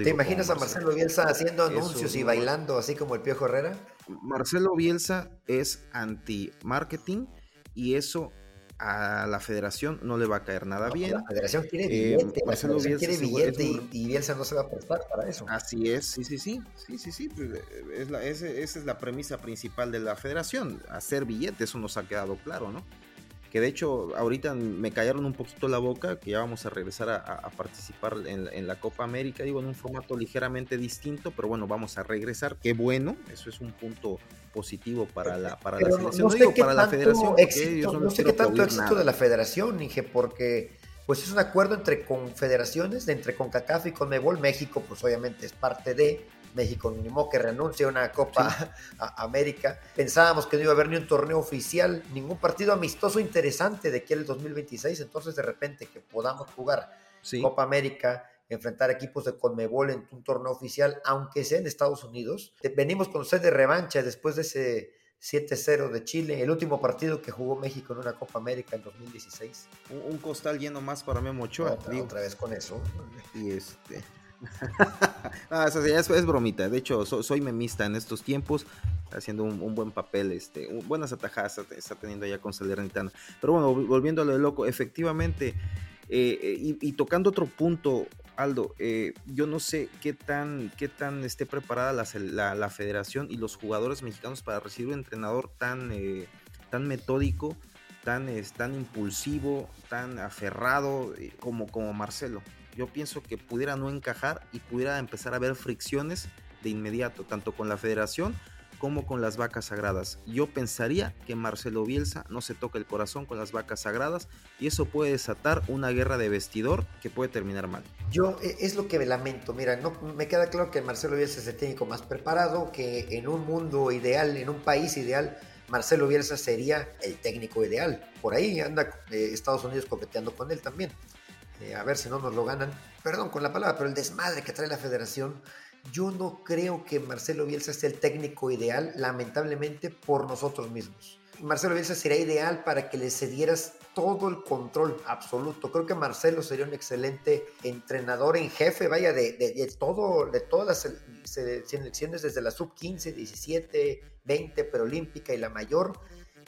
¿Te imaginas a Marcelo Bielsa haciendo anuncios y bailando así como el Piojo Herrera? Marcelo Bielsa es anti-marketing y eso a la federación no le va a caer nada bien. La federación quiere eh, billete, Marcelo Bielsa quiere billete y, Bielsa no se va a prestar para eso. Así es, sí, sí, sí, sí, sí, sí. Pues, eh, esa es la premisa principal de la federación, hacer billete, eso nos ha quedado claro, ¿no? Que de hecho ahorita me callaron un poquito la boca, que ya vamos a regresar a, participar en, la Copa América, digo, en un formato ligeramente distinto, pero bueno, vamos a regresar, qué bueno, eso es un punto positivo para la, para la selección, no, digo para la federación. no, sé qué tanto éxito de la federación, Inge, porque pues es un acuerdo entre confederaciones, entre CONCACAF y CONMEBOL, México pues obviamente es parte de, México ni que renuncia a una Copa América. Pensábamos que no iba a haber ni un torneo oficial, ningún partido amistoso interesante de aquí al 2026, entonces de repente que podamos jugar Copa América, enfrentar equipos de Conmebol en un torneo oficial, aunque sea en Estados Unidos. Venimos con sed de revancha después de ese 7-0 de Chile, el último partido que jugó México en una Copa América en 2016. Un, costal lleno más para Memo Ochoa. otra vez con eso. Y este es, bromita. De hecho, soy memista en estos tiempos, haciendo un, buen papel, este, buenas atajadas está, teniendo ya con Salernitana. Pero bueno, volviendo a lo de loco, efectivamente, eh, eh, y, tocando otro punto, Aldo, eh, yo no sé qué tan, qué tan esté preparada la, federación y los jugadores mexicanos para recibir un entrenador tan, tan metódico, tan, tan impulsivo, tan aferrado como, como Marcelo yo pienso que pudiera no encajar y pudiera empezar a haber fricciones de inmediato, tanto con la federación como con las vacas sagradas. Yo pensaría que Marcelo Bielsa no se toca el corazón con las vacas sagradas y eso puede desatar una guerra de vestidor que puede terminar mal. Yo e, es lo que me lamento, mira, no me queda claro que Marcelo Bielsa es el técnico más preparado, que en un mundo ideal, en un país ideal, Marcelo Bielsa sería el técnico ideal. Por ahí anda eh, Estados Unidos coqueteando con él también. Eh, a ver si no nos lo ganan, perdón con la palabra, pero el desmadre que trae la federación, yo no creo que Marcelo Bielsa sea el técnico ideal, lamentablemente, por nosotros mismos. Marcelo Bielsa sería ideal para que le cedieras todo el control absoluto. Creo que Marcelo sería un excelente entrenador en jefe, vaya, de, de todo, de todas las selecciones desde la sub 15, 17, 20, preolímpica y la mayor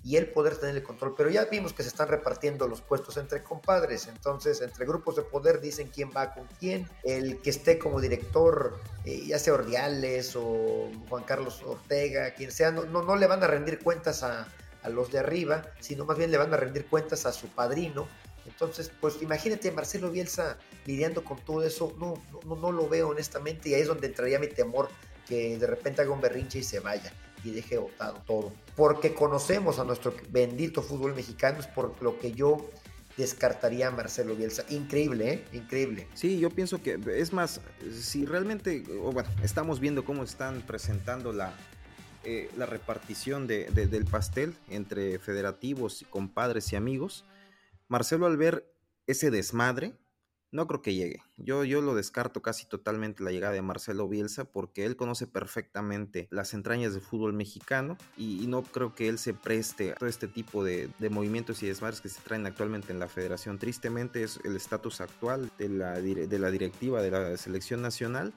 y él poder tener el control. Pero ya vimos que se están repartiendo los puestos entre compadres, entonces entre grupos de poder dicen quién va con quién. El que esté como director, eh, ya sea Ordiales o Juan Carlos Ortega, quien sea, no, no, le van a rendir cuentas a, a los de arriba, sino más bien le van a rendir cuentas a su padrino. Entonces, pues imagínate Marcelo Bielsa lidiando con todo eso, no, no, no lo veo honestamente y ahí es donde entraría mi temor que de repente haga un berrinche y se vaya y deje votado todo. Porque conocemos a nuestro bendito fútbol mexicano, es por lo que yo descartaría a Marcelo Bielsa. Increíble, ¿eh? Increíble. Sí, yo pienso que es más, si realmente, bueno, estamos viendo cómo están presentando la, eh, la repartición de, del pastel entre federativos, compadres y amigos, Marcelo al ver ese desmadre, no creo que llegue. Yo, yo lo descarto casi totalmente la llegada de Marcelo Bielsa porque él conoce perfectamente las entrañas del fútbol mexicano y, no creo que él se preste a todo este tipo de, movimientos y desmadres que se traen actualmente en la federación. Tristemente es el estatus actual de la, de la directiva de la selección nacional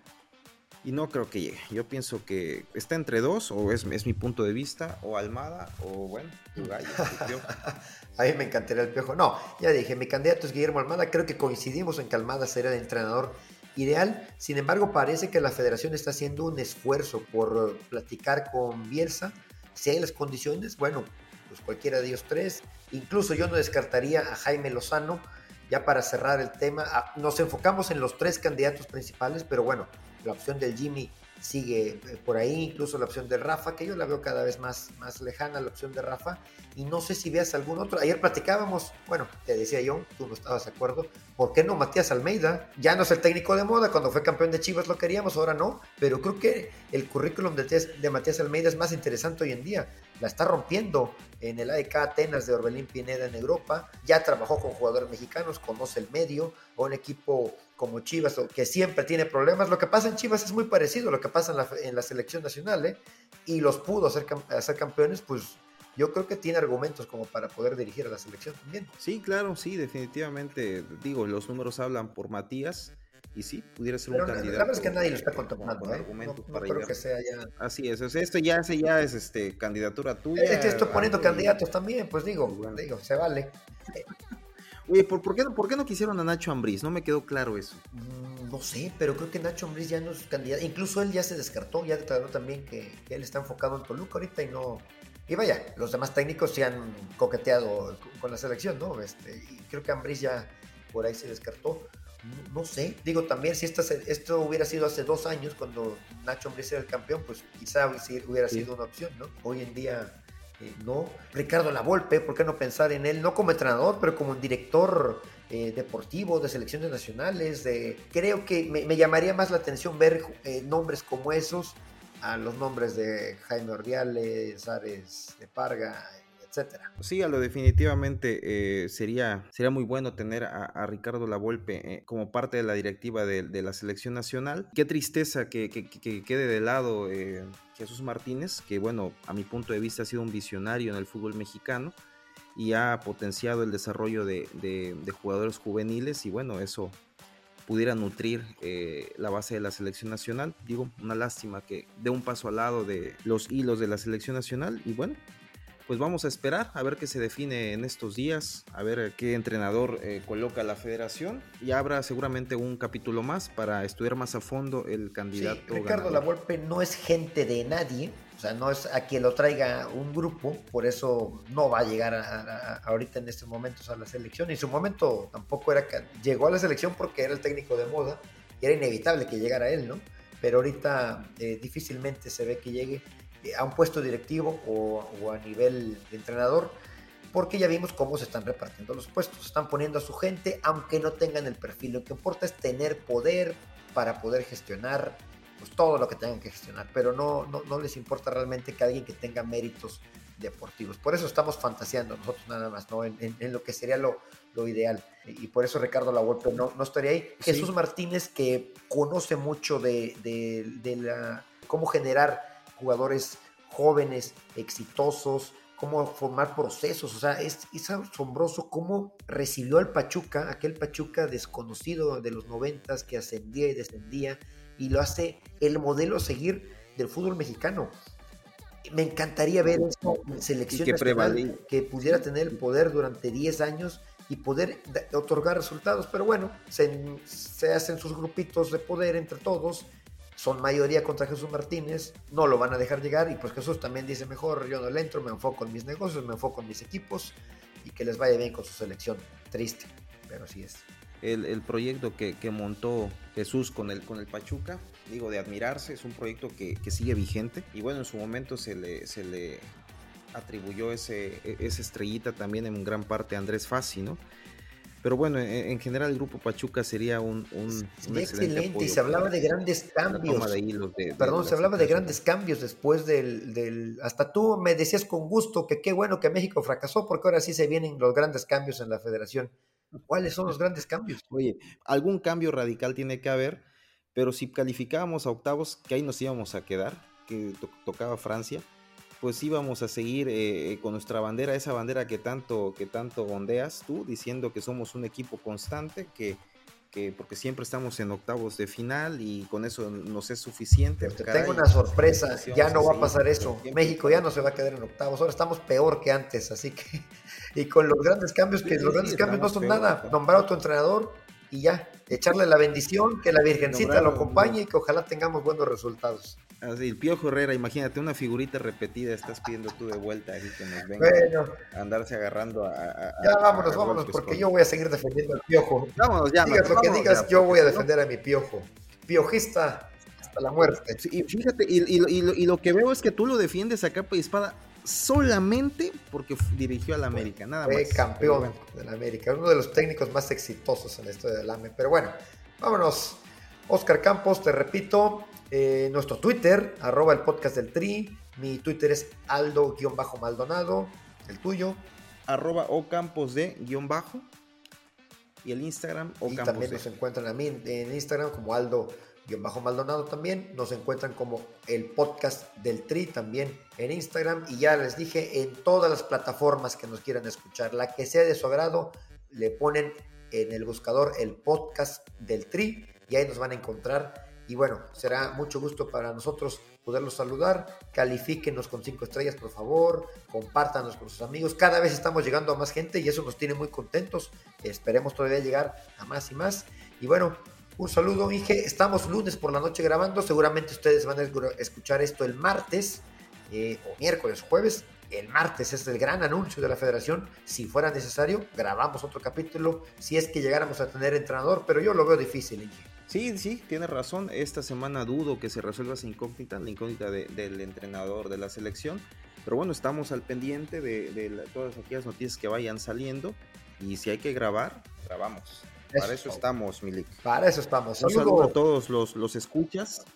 y no creo que llegue. Yo pienso que está entre dos, o es, es mi punto de vista, o Almada, o bueno, gallo, A mí me encantaría el piojo. No, ya dije, mi candidato es Guillermo Almada. Creo que coincidimos en que Almada sería el entrenador ideal. Sin embargo, parece que la federación está haciendo un esfuerzo por platicar con Bielsa. Si hay las condiciones, bueno, pues cualquiera de ellos tres. Incluso yo no descartaría a Jaime Lozano. Ya para cerrar el tema, ah, nos enfocamos en los tres candidatos principales, pero bueno, la opción del Jimmy sigue eh, por ahí, incluso la opción de Rafa, que yo la veo cada vez más, más lejana, la opción de Rafa, y no sé si veas algún otro. Ayer platicábamos, bueno, te decía yo, tú no estabas de acuerdo, ¿por qué no Matías Almeida? Ya no es el técnico de moda, cuando fue campeón de Chivas lo queríamos, ahora no, pero creo que el currículum de, de Matías Almeida es más interesante hoy en día la está rompiendo en el AEK Atenas de Orbelín Pineda en Europa, ya trabajó con jugadores mexicanos, conoce el medio, un equipo como Chivas, que siempre tiene problemas. Lo que pasa en Chivas es muy parecido a lo que pasa en la, selección nacional, ¿eh? y los pudo hacer, hacer campeones, pues yo creo que tiene argumentos como para poder dirigir a la selección también. Sí, claro, sí, definitivamente. Digo, los números hablan por Matías y sí, pudiera ser un candidato. La verdad es que nadie lo está contemplando. ¿eh? No, creo que sea ya. Así es, esto ya, ya es este, candidatura tuya. Es que estoy poniendo candidatos también, pues digo, digo, se vale. Oye, ¿por, por, qué, ¿por qué no quisieron a Nacho Ambriz? No me quedó claro eso. Mm, no sé, pero creo que Nacho Ambriz ya no es candidato. Incluso él ya se descartó, ya declaró también que, que él está enfocado en Toluca ahorita y no, Y vaya, los demás técnicos se han coqueteado con la selección, ¿no? Este, y creo que Ambris ya por ahí se descartó. No, sé, digo también si esto hubiera sido hace dos años cuando Nacho Ambriz era el campeón, pues quizá hubiera sido una opción, ¿no? Hoy en día eh, no. Ricardo Lavolpe, ¿por qué no pensar en él? No como entrenador, pero como director eh, deportivo de selecciones nacionales. Creo que me, llamaría más la atención ver eh, nombres como esos a los nombres de Jaime Ordiales, Ares de Parga, etcétera. Sí, a lo definitivamente eh, sería, sería muy bueno tener a, Ricardo Lavolpe eh, como parte de la directiva de, la selección nacional. Qué tristeza que, quede de lado eh, Jesús Martínez, que bueno, a mi punto de vista ha sido un visionario en el fútbol mexicano y ha potenciado el desarrollo de, jugadores juveniles y bueno, eso pudiera nutrir la base de la selección nacional. Digo, una lástima que dé un paso al lado de los hilos de la selección nacional y bueno, pues vamos a esperar a ver qué se define en estos días, a ver qué entrenador eh, coloca la federación y habrá seguramente un capítulo más para estudiar más a fondo el candidato. Sí, Ricardo Lavolpe no es gente de nadie, o sea, no es a quien lo traiga un grupo, por eso no va a llegar a, ahorita en estos momentos a la selección. Y en su momento tampoco era llegó a la selección porque era el técnico de moda y era inevitable que llegara él, ¿no? Pero ahorita eh, difícilmente se ve que llegue a un puesto directivo o, a nivel de entrenador, porque ya vimos cómo se están repartiendo los puestos, están poniendo a su gente, aunque no tengan el perfil, lo que importa es tener poder para poder gestionar pues, todo lo que tengan que gestionar, pero no, no, les importa realmente que alguien que tenga méritos deportivos. Por eso estamos fantaseando nosotros nada más, ¿no? En, lo que sería lo, lo, ideal. Y por eso Ricardo Lavolpe no, no estaría ahí. Jesús Martínez, que conoce mucho de, de, de la, cómo generar jugadores jóvenes, exitosos, cómo formar procesos. O sea, es, asombroso cómo recibió al Pachuca, aquel Pachuca desconocido de los noventas que ascendía y descendía, y lo hace el modelo a seguir del fútbol mexicano. Me encantaría ver eso en selección que, nacional, que pudiera tener el poder durante 10 años y poder otorgar resultados, pero bueno, se, se hacen sus grupitos de poder entre todos son mayoría contra Jesús Martínez, no lo van a dejar llegar y pues Jesús también dice mejor, yo no le entro, me enfoco en mis negocios, me enfoco en mis equipos y que les vaya bien con su selección. Triste, pero así es. El, proyecto que, montó Jesús con el, con el Pachuca, digo, de admirarse, es un proyecto que, sigue vigente y bueno, en su momento se le, se le atribuyó ese, e, esa estrellita también en gran parte a Andrés Fassi, ¿no? Pero bueno, en, general el grupo Pachuca sería un, un, excelente, y se hablaba de grandes cambios. Perdón, se hablaba de grandes cambios después del, del, Hasta tú me decías con gusto que qué bueno que México fracasó porque ahora sí se vienen los grandes cambios en la federación. ¿Cuáles son los grandes cambios? Oye, algún cambio radical tiene que haber, pero si calificábamos a octavos, que ahí nos íbamos a quedar, que tocaba Francia pues íbamos a seguir eh, con nuestra bandera, esa bandera que tanto, que tanto ondeas tú, diciendo que somos un equipo constante, que, que porque siempre estamos en octavos de final y con eso nos es suficiente. tengo una sorpresa, ya no va a pasar eso. México ya no se va a quedar en octavos, ahora estamos peor que antes, así que y con los grandes cambios, que los grandes cambios no son nada, nombrar a otro entrenador y ya, echarle la bendición, que la Virgencita lo acompañe y que ojalá tengamos buenos resultados. Así, el Piojo Herrera, imagínate una figurita repetida, estás pidiendo tú de vuelta ahí que nos venga bueno, a andarse agarrando a. ya vámonos, vámonos, porque yo voy a seguir defendiendo al Piojo. Vámonos ya. Digas lo que digas, yo voy a defender a mi Piojo. Piojista hasta la muerte. y fíjate, y, lo, que veo es que tú lo defiendes a capa y espada solamente porque dirigió al América, nada más. Fue campeón del América, uno de los técnicos más exitosos en la historia del AME. Pero bueno, vámonos. Oscar Campos, te repito, eh, nuestro Twitter, arroba el podcast del Tri. Mi Twitter es Aldo-Maldonado. El tuyo. Arroba Ocampos de guion bajo. Y el Instagram Y también nos encuentran a mí en Instagram como Aldo-Maldonado también. Nos encuentran como el podcast del Tri también en Instagram. Y ya les dije, en todas las plataformas que nos quieran escuchar, la que sea de su agrado, le ponen en el buscador el podcast del Tri y ahí nos van a encontrar y bueno, será mucho gusto para nosotros poderlos saludar. Califíquenos con cinco estrellas, por favor. Compártanos con sus amigos. Cada vez estamos llegando a más gente y eso nos tiene muy contentos. Esperemos todavía llegar a más y más. Y bueno, un saludo, Inge. Estamos lunes por la noche grabando. Seguramente ustedes van a escuchar esto el martes eh, o miércoles, jueves. el martes es el gran anuncio de la federación. Si fuera necesario, grabamos otro capítulo si es que llegáramos a tener entrenador, pero yo lo veo difícil, Sí, sí, tiene razón. Esta semana dudo que se resuelva esa incógnita, la incógnita del entrenador de la selección. Pero bueno, estamos al pendiente de, todas aquellas noticias que vayan saliendo. Y si hay que grabar, grabamos. Para eso estamos, Milik. Para eso estamos. Un saludo a todos los, los escuchas.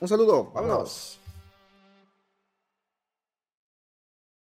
Un saludo, vámonos.